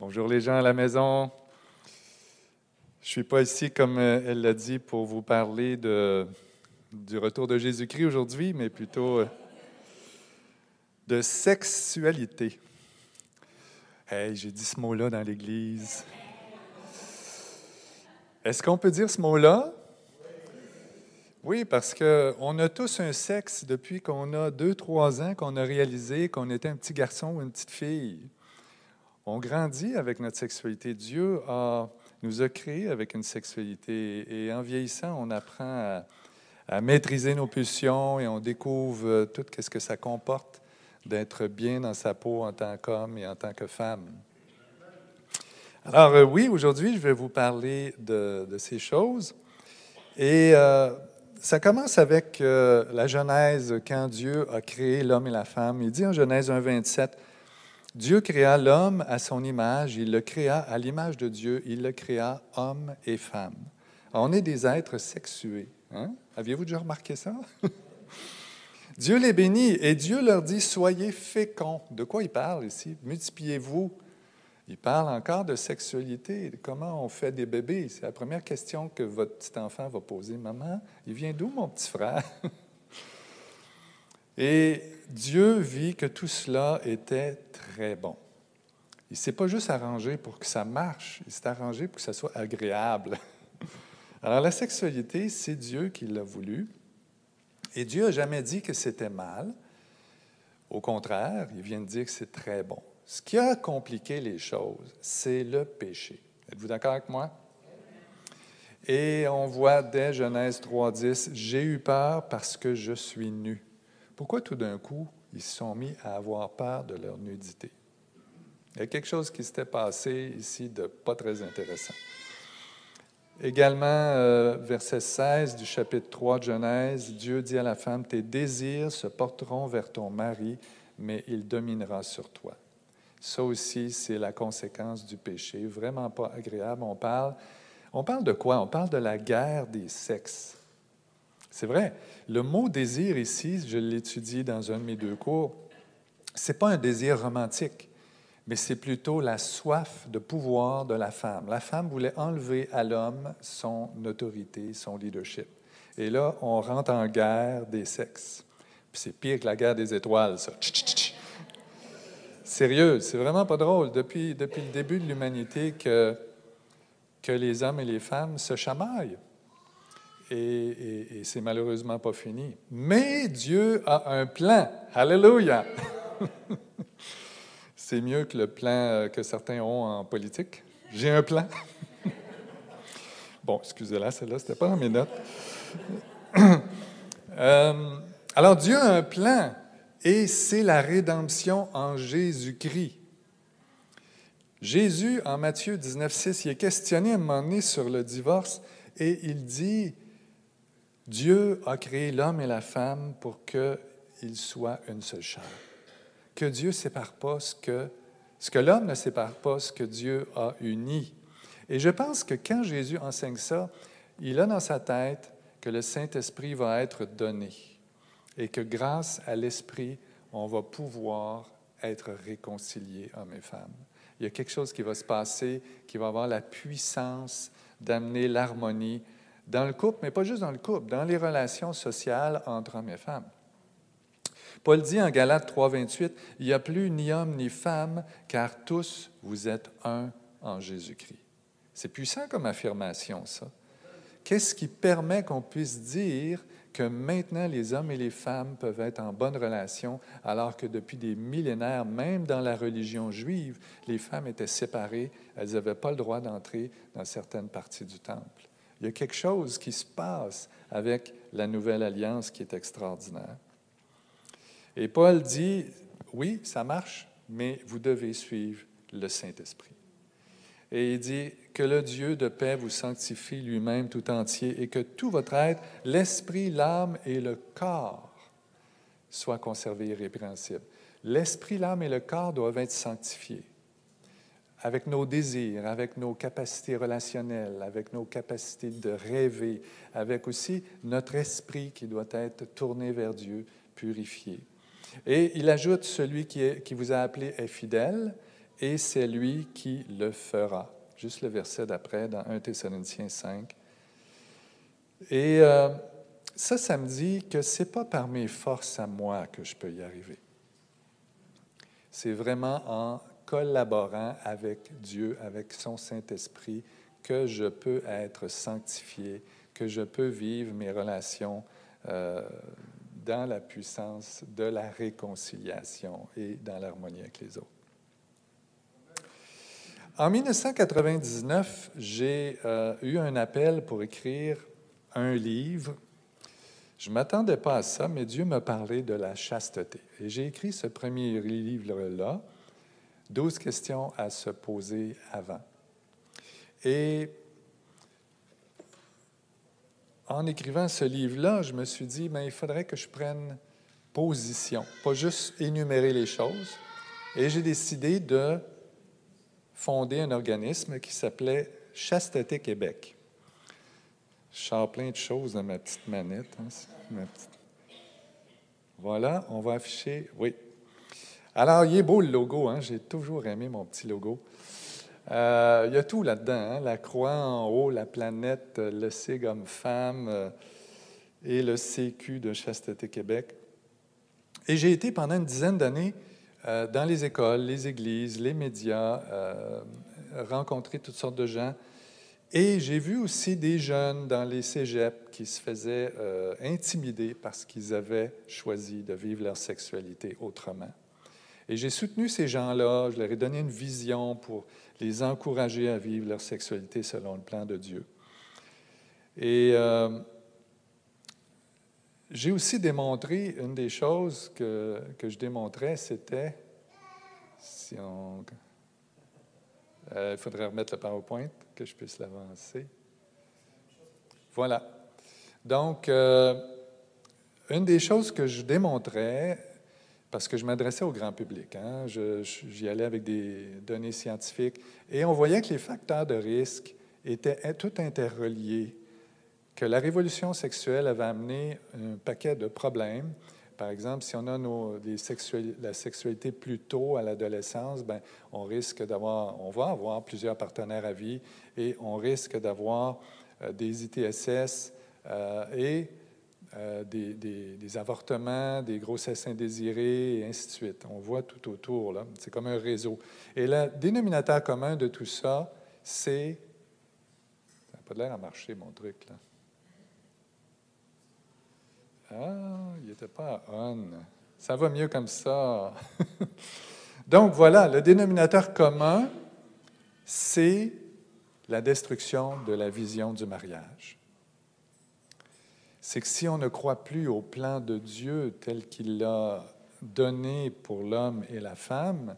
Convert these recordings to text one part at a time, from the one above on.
Bonjour les gens à la maison. Je suis pas ici, comme euh, elle l'a dit, pour vous parler de, du retour de Jésus-Christ aujourd'hui, mais plutôt euh, de sexualité. Hey, j'ai dit ce mot-là dans l'Église. Est-ce qu'on peut dire ce mot-là? Oui, parce qu'on a tous un sexe depuis qu'on a deux, trois ans, qu'on a réalisé qu'on était un petit garçon ou une petite fille. On grandit avec notre sexualité. Dieu nous a créés avec une sexualité et en vieillissant, on apprend à, maîtriser nos pulsions et on découvre tout ce que ça comporte d'être bien dans sa peau en tant qu'homme et en tant que femme. Alors euh, oui, aujourd'hui, je vais vous parler de, ces choses. Et euh, ça commence avec euh, la Genèse, quand Dieu a créé l'homme et la femme. Il dit en Genèse 1, 27, Dieu créa l'homme à son image, il le créa à l'image de Dieu, il le créa homme et femme. on est des êtres sexués. Hein? Aviez-vous déjà remarqué ça? Dieu les bénit et Dieu leur dit, soyez féconds. De quoi il parle ici? Multipliez-vous. Il parle encore de sexualité, de comment on fait des bébés. C'est la première question que votre petit enfant va poser. Maman, il vient d'où mon petit frère? Et Dieu vit que tout cela était très bon. Il ne s'est pas juste arrangé pour que ça marche, il s'est arrangé pour que ça soit agréable. Alors la sexualité, c'est Dieu qui l'a voulu. Et Dieu n'a jamais dit que c'était mal. Au contraire, il vient de dire que c'est très bon. Ce qui a compliqué les choses, c'est le péché. Êtes-vous d'accord avec moi? Et on voit dès Genèse 3.10, J'ai eu peur parce que je suis nu. Pourquoi tout d'un coup, ils se sont mis à avoir peur de leur nudité? Il y a quelque chose qui s'était passé ici de pas très intéressant. Également, euh, verset 16 du chapitre 3 de Genèse, Dieu dit à la femme, Tes désirs se porteront vers ton mari, mais il dominera sur toi. Ça aussi, c'est la conséquence du péché, vraiment pas agréable. On parle, on parle de quoi? On parle de la guerre des sexes. C'est vrai. Le mot désir ici, je l'étudie dans un de mes deux cours, ce n'est pas un désir romantique, mais c'est plutôt la soif de pouvoir de la femme. La femme voulait enlever à l'homme son autorité, son leadership. Et là, on rentre en guerre des sexes. Puis c'est pire que la guerre des étoiles, ça. Sérieux, c'est vraiment pas drôle. Depuis, depuis le début de l'humanité que, que les hommes et les femmes se chamaillent et, c'est malheureusement pas fini. Mais Dieu a un plan. Alléluia! c'est mieux que le plan euh, que certains ont en politique. J'ai un plan. bon, excusez-la, celle-là, c'était pas dans mes notes. Euh, alors, Dieu a un plan et c'est la rédemption en Jésus-Christ. Jésus, en Matthieu 19,6, il est questionné à un moment donné sur le divorce et il dit Dieu a créé l'homme et la femme pour qu'ils soient une seule chair. Que Dieu ne sépare pas ce que, ce que l'homme ne sépare pas, ce que Dieu a uni. Et je pense que quand Jésus enseigne ça, il a dans sa tête que le Saint-Esprit va être donné et que grâce à l'Esprit, on va pouvoir être réconciliés, hommes et femmes. Il y a quelque chose qui va se passer, qui va avoir la puissance d'amener l'harmonie dans le couple, mais pas juste dans le couple, dans les relations sociales entre hommes et femmes. Paul dit en Galates 3.28, Il n'y a plus ni homme ni femme, car tous vous êtes un en Jésus-Christ. C'est puissant comme affirmation, ça. Qu'est-ce qui permet qu'on puisse dire que maintenant les hommes et les femmes peuvent être en bonne relation, alors que depuis des millénaires, même dans la religion juive, les femmes étaient séparées, elles n'avaient pas le droit d'entrer dans certaines parties du temple? Il y a quelque chose qui se passe avec la nouvelle alliance qui est extraordinaire. Et Paul dit, oui, ça marche, mais vous devez suivre le Saint-Esprit. Et il dit que le Dieu de paix vous sanctifie lui-même tout entier et que tout votre être, l'esprit, l'âme et le corps soient conservés irrépréhensibles. L'esprit, l'âme et le corps doivent être sanctifiés avec nos désirs, avec nos capacités relationnelles, avec nos capacités de rêver, avec aussi notre esprit qui doit être tourné vers Dieu, purifié. Et il ajoute, celui qui, vous a appelé est fidèle, et c'est lui qui le fera. Juste le verset d'après, dans 1 Thessaloniciens 5. Et euh, ça, ça me dit que ce n'est pas par mes forces à moi que je peux y arriver. C'est vraiment en collaborant avec Dieu, avec son Saint-Esprit, que je peux être sanctifié, que je peux vivre mes relations euh, dans la puissance de la réconciliation et dans l'harmonie avec les autres. En 1999, j'ai euh, eu un appel pour écrire un livre. Je ne m'attendais pas à ça, mais Dieu m'a parlé de la chasteté. Et j'ai écrit ce premier livre-là 12 questions à se poser avant. Et en écrivant ce livre-là, je me suis dit, mais ben, il faudrait que je prenne position, pas juste énumérer les choses. Et j'ai décidé de fonder un organisme qui s'appelait Chasteté Québec. Je sors plein de choses dans ma petite manette. Hein, voilà, on va afficher. Oui, alors, il est beau le logo, hein? j'ai toujours aimé mon petit logo. Euh, il y a tout là-dedans, hein? la croix en haut, la planète, le C comme femme euh, et le CQ de Chasteté Québec. Et j'ai été pendant une dizaine d'années euh, dans les écoles, les églises, les médias, rencontrer toutes sortes de gens. Et j'ai vu aussi des jeunes dans les cégeps qui se faisaient intimider parce qu'ils avaient choisi de vivre leur sexualité autrement. Et j'ai soutenu ces gens-là, je leur ai donné une vision pour les encourager à vivre leur sexualité selon le plan de Dieu. Et euh, j'ai aussi démontré, une des choses que, que je démontrais, c'était. Euh, il faudrait remettre le PowerPoint, que je puisse l'avancer. Voilà. Donc, euh, une des choses que je démontrais, parce que je m'adressais au grand public. Hein. J'y allais avec des données scientifiques et on voyait que les facteurs de risque étaient tout interreliés, que la révolution sexuelle avait amené un paquet de problèmes. Par exemple, si on a la sexualité plus tôt à l'adolescence, ben, on risque d'avoir, va avoir plusieurs partenaires à vie et on risque d'avoir euh, des ITSS euh, et euh, des, avortements, des grossesses indésirées, et ainsi de suite. On voit tout autour, là. C'est comme un réseau. Et le dénominateur commun de tout ça, c'est... Ça n'a pas l'air à marcher, mon truc, là. Ah, il n'était pas on. Ça va mieux comme ça. Donc voilà, le dénominateur commun, c'est la destruction de la vision du mariage c'est que si on ne croit plus au plan de Dieu tel qu'il l'a donné pour l'homme et la femme,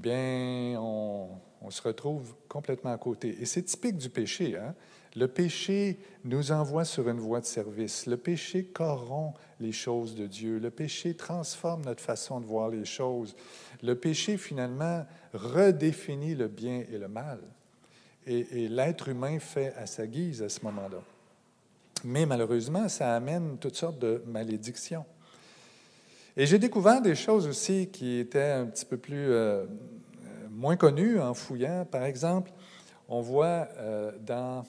bien, on, se retrouve complètement à côté. Et c'est typique du péché. Hein? Le péché nous envoie sur une voie de service. Le péché corrompt les choses de Dieu. Le péché transforme notre façon de voir les choses. Le péché, finalement, redéfinit le bien et le mal. et l'être humain fait à sa guise à ce moment-là. Mais malheureusement, ça amène toutes sortes de malédictions. Et j'ai découvert des choses aussi qui étaient un petit peu plus euh, moins connues en fouillant. Par exemple, on voit euh, dans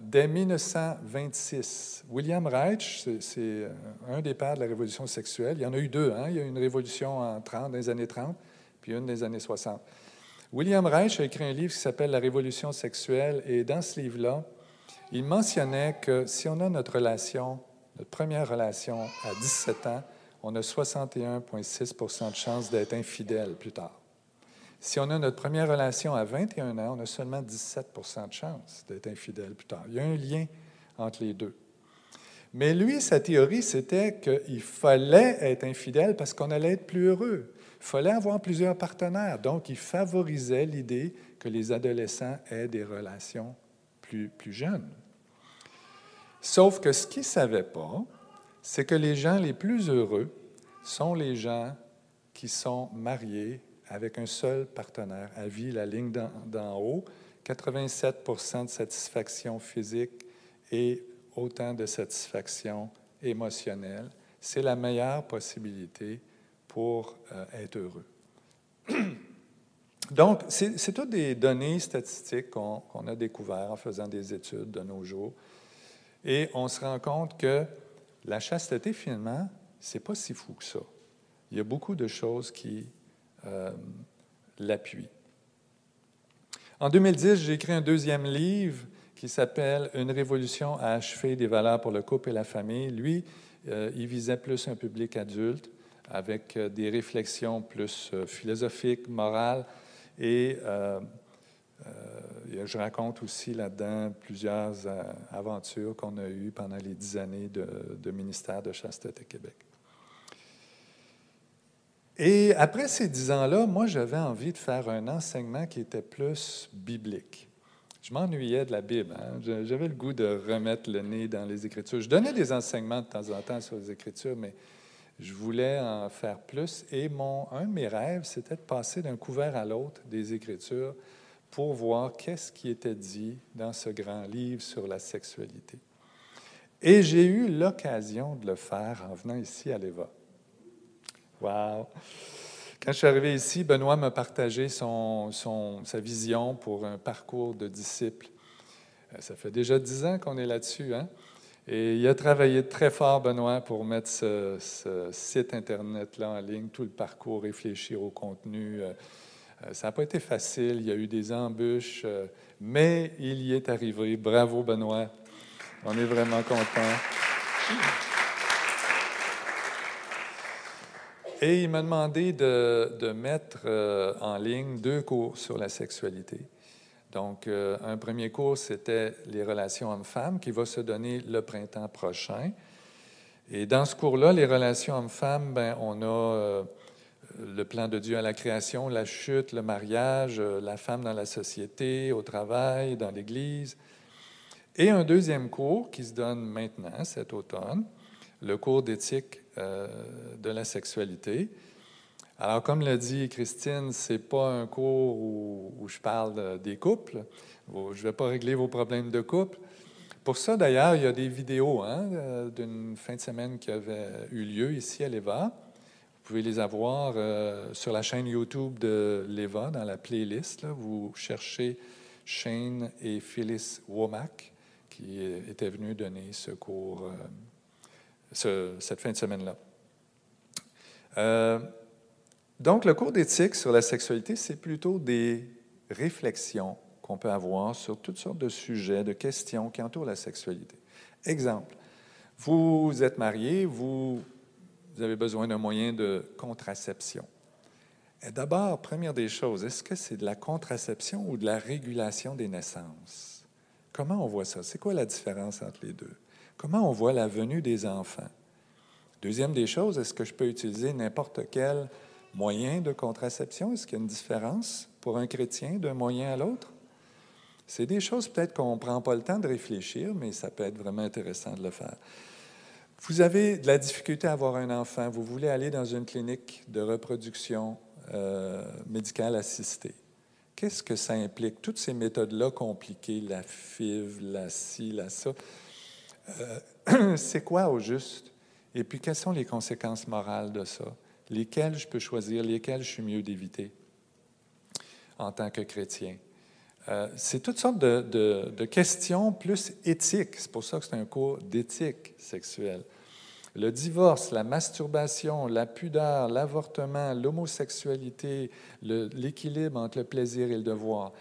Dès 1926, William Reich, c'est euh, un des pères de la révolution sexuelle. Il y en a eu deux. Hein? Il y a eu une révolution en 30, dans les années 30, puis une des années 60. William Reich a écrit un livre qui s'appelle La révolution sexuelle, et dans ce livre-là, il mentionnait que si on a notre relation, notre première relation à 17 ans, on a 61,6% de chances d'être infidèle plus tard. Si on a notre première relation à 21 ans, on a seulement 17% de chances d'être infidèle plus tard. Il y a un lien entre les deux. Mais lui, sa théorie, c'était qu'il fallait être infidèle parce qu'on allait être plus heureux. Il fallait avoir plusieurs partenaires. Donc, il favorisait l'idée que les adolescents aient des relations plus, plus jeunes. Sauf que ce qu'ils ne savaient pas, c'est que les gens les plus heureux sont les gens qui sont mariés avec un seul partenaire à vie, la ligne d'en haut, 87% de satisfaction physique et autant de satisfaction émotionnelle. C'est la meilleure possibilité pour euh, être heureux. Donc, c'est toutes des données statistiques qu'on a découvertes en faisant des études de nos jours. Et on se rend compte que la chasteté, finalement, c'est pas si fou que ça. Il y a beaucoup de choses qui euh, l'appuient. En 2010, j'ai écrit un deuxième livre qui s'appelle Une révolution à achever des valeurs pour le couple et la famille. Lui, euh, il visait plus un public adulte avec euh, des réflexions plus philosophiques, morales et je raconte aussi là-dedans plusieurs aventures qu'on a eues pendant les dix années de, ministère de Chasteté Québec. Et après ces dix ans-là, moi, j'avais envie de faire un enseignement qui était plus biblique. Je m'ennuyais de la Bible. Hein. J'avais le goût de remettre le nez dans les Écritures. Je donnais des enseignements de temps en temps sur les Écritures, mais je voulais en faire plus. Et un de mes rêves, c'était de passer d'un couvert à l'autre des Écritures pour voir qu'est-ce qui était dit dans ce grand livre sur la sexualité. Et j'ai eu l'occasion de le faire en venant ici à l'EVA. Wow! Quand je suis arrivé ici, Benoît m'a partagé son, son, sa vision pour un parcours de disciple. Euh, ça fait déjà dix ans qu'on est là-dessus. Hein? Et il a travaillé très fort, Benoît, pour mettre ce, site Internet-là en ligne, tout le parcours, réfléchir au contenu. Euh, ça n'a pas été facile, il y a eu des embûches, mais il y est arrivé. Bravo, Benoît. On est vraiment contents. Et il m'a demandé de, mettre euh, en ligne deux cours sur la sexualité. Donc, euh, un premier cours, c'était les relations hommes-femmes qui va se donner le printemps prochain. Et dans ce cours-là, les relations hommes-femmes, ben, on a euh, le plan de Dieu à la création, la chute, le mariage, la femme dans la société, au travail, dans l'Église. Et un deuxième cours qui se donne maintenant, cet automne, le cours d'éthique euh, de la sexualité. Alors, comme l'a dit Christine, ce n'est pas un cours où, je parle des couples. Je ne vais pas régler vos problèmes de couple. Pour ça, d'ailleurs, il y a des vidéos hein, euh, d'une fin de semaine qui avait eu lieu ici à l'EVA. Vous pouvez les avoir euh, sur la chaîne YouTube de l'EVA, dans la playlist. Vous cherchez Shane et Phyllis Womack, qui étaient venus donner ce cours cette fin de semaine-là. Euh, donc, le cours d'éthique sur la sexualité, c'est plutôt des réflexions qu'on peut avoir sur toutes sortes de sujets, de questions qui entourent la sexualité. Exemple, vous êtes marié, vous, avez besoin d'un moyen de contraception. D'abord, première des choses, est-ce que c'est de la contraception ou de la régulation des naissances? Comment on voit ça? C'est quoi la différence entre les deux? Comment on voit la venue des enfants? Deuxième des choses, est-ce que je peux utiliser n'importe quel moyen de contraception? Est-ce qu'il y a une différence pour un chrétien d'un moyen à l'autre? C'est des choses peut-être qu'on ne prend pas le temps de réfléchir, mais ça peut être vraiment intéressant de le faire. Vous avez de la difficulté à avoir un enfant, vous voulez aller dans une clinique de reproduction euh, médicale assistée. Qu'est-ce que ça implique? Toutes ces méthodes-là compliquées, la FIV, la ci, la ça, euh, c'est quoi au juste? Et puis, quelles sont les conséquences morales de ça? Lesquelles je peux choisir, lesquelles je suis mieux d'éviter en tant que chrétien? Euh, c'est toutes sortes de, questions plus éthiques. C'est pour ça que c'est un cours d'éthique sexuelle. Le divorce, la masturbation, la pudeur, l'avortement, l'homosexualité, l'équilibre entre le plaisir et le devoir.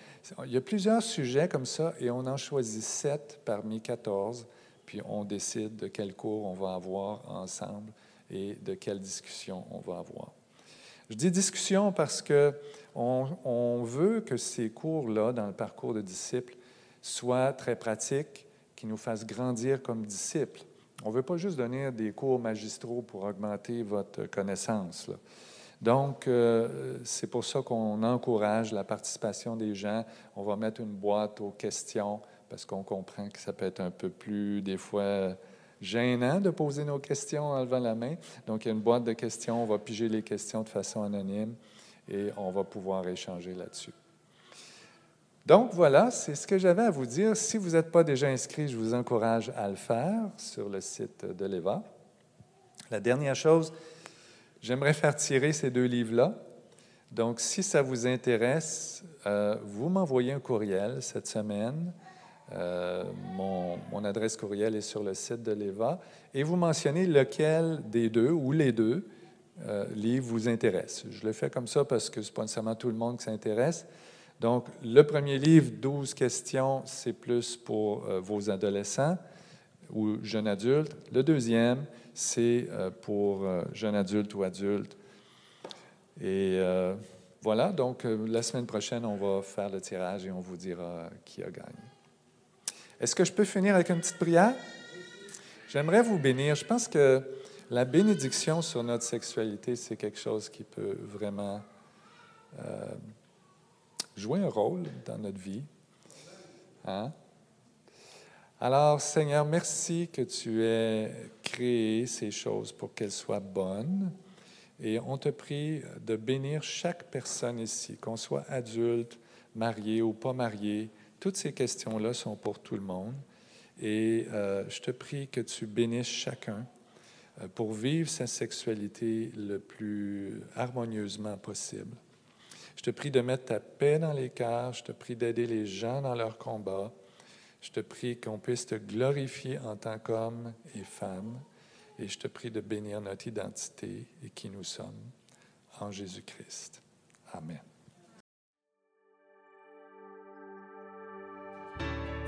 Il y a plusieurs sujets comme ça et on en choisit sept parmi 14 puis on décide de quel cours on va avoir ensemble et de quelle discussion on va avoir. Je dis discussion parce que on, veut que ces cours-là, dans le parcours de disciples, soient très pratiques, qui nous fassent grandir comme disciples. On ne veut pas juste donner des cours magistraux pour augmenter votre connaissance. Donc, euh, c'est pour ça qu'on encourage la participation des gens. On va mettre une boîte aux questions parce qu'on comprend que ça peut être un peu plus, des fois, gênant de poser nos questions en levant la main. Donc, il y a une boîte de questions. On va piger les questions de façon anonyme et on va pouvoir échanger là-dessus. Donc voilà, c'est ce que j'avais à vous dire. Si vous n'êtes pas déjà inscrit, je vous encourage à le faire sur le site de l'EVA. La dernière chose, j'aimerais faire tirer ces deux livres-là. Donc si ça vous intéresse, euh, vous m'envoyez un courriel cette semaine. Euh, mon, adresse courriel est sur le site de l'EVA et vous mentionnez lequel des deux ou les deux euh, livres vous intéressent. Je le fais comme ça parce que ce n'est pas nécessairement tout le monde qui s'intéresse. Donc, le premier livre, 12 questions, c'est plus pour euh, vos adolescents ou jeunes adultes. Le deuxième, c'est pour jeunes adultes ou adultes. Et voilà, donc la semaine prochaine, on va faire le tirage et on vous dira qui a gagné. Est-ce que je peux finir avec une petite prière? J'aimerais vous bénir. Je pense que la bénédiction sur notre sexualité, c'est quelque chose qui peut vraiment jouer un rôle dans notre vie. Hein? Alors, Seigneur, merci que tu aies créé ces choses pour qu'elles soient bonnes. Et on te prie de bénir chaque personne ici, qu'on soit adulte, marié ou pas marié. Toutes ces questions-là sont pour tout le monde. Et euh, je te prie que tu bénisses chacun euh, pour vivre sa sexualité le plus harmonieusement possible. Je te prie de mettre ta paix dans les cœurs. Je te prie d'aider les gens dans leur combat. Je te prie qu'on puisse te glorifier en tant qu'homme et femme. Et je te prie de bénir notre identité et qui nous sommes en Jésus-Christ. Amen.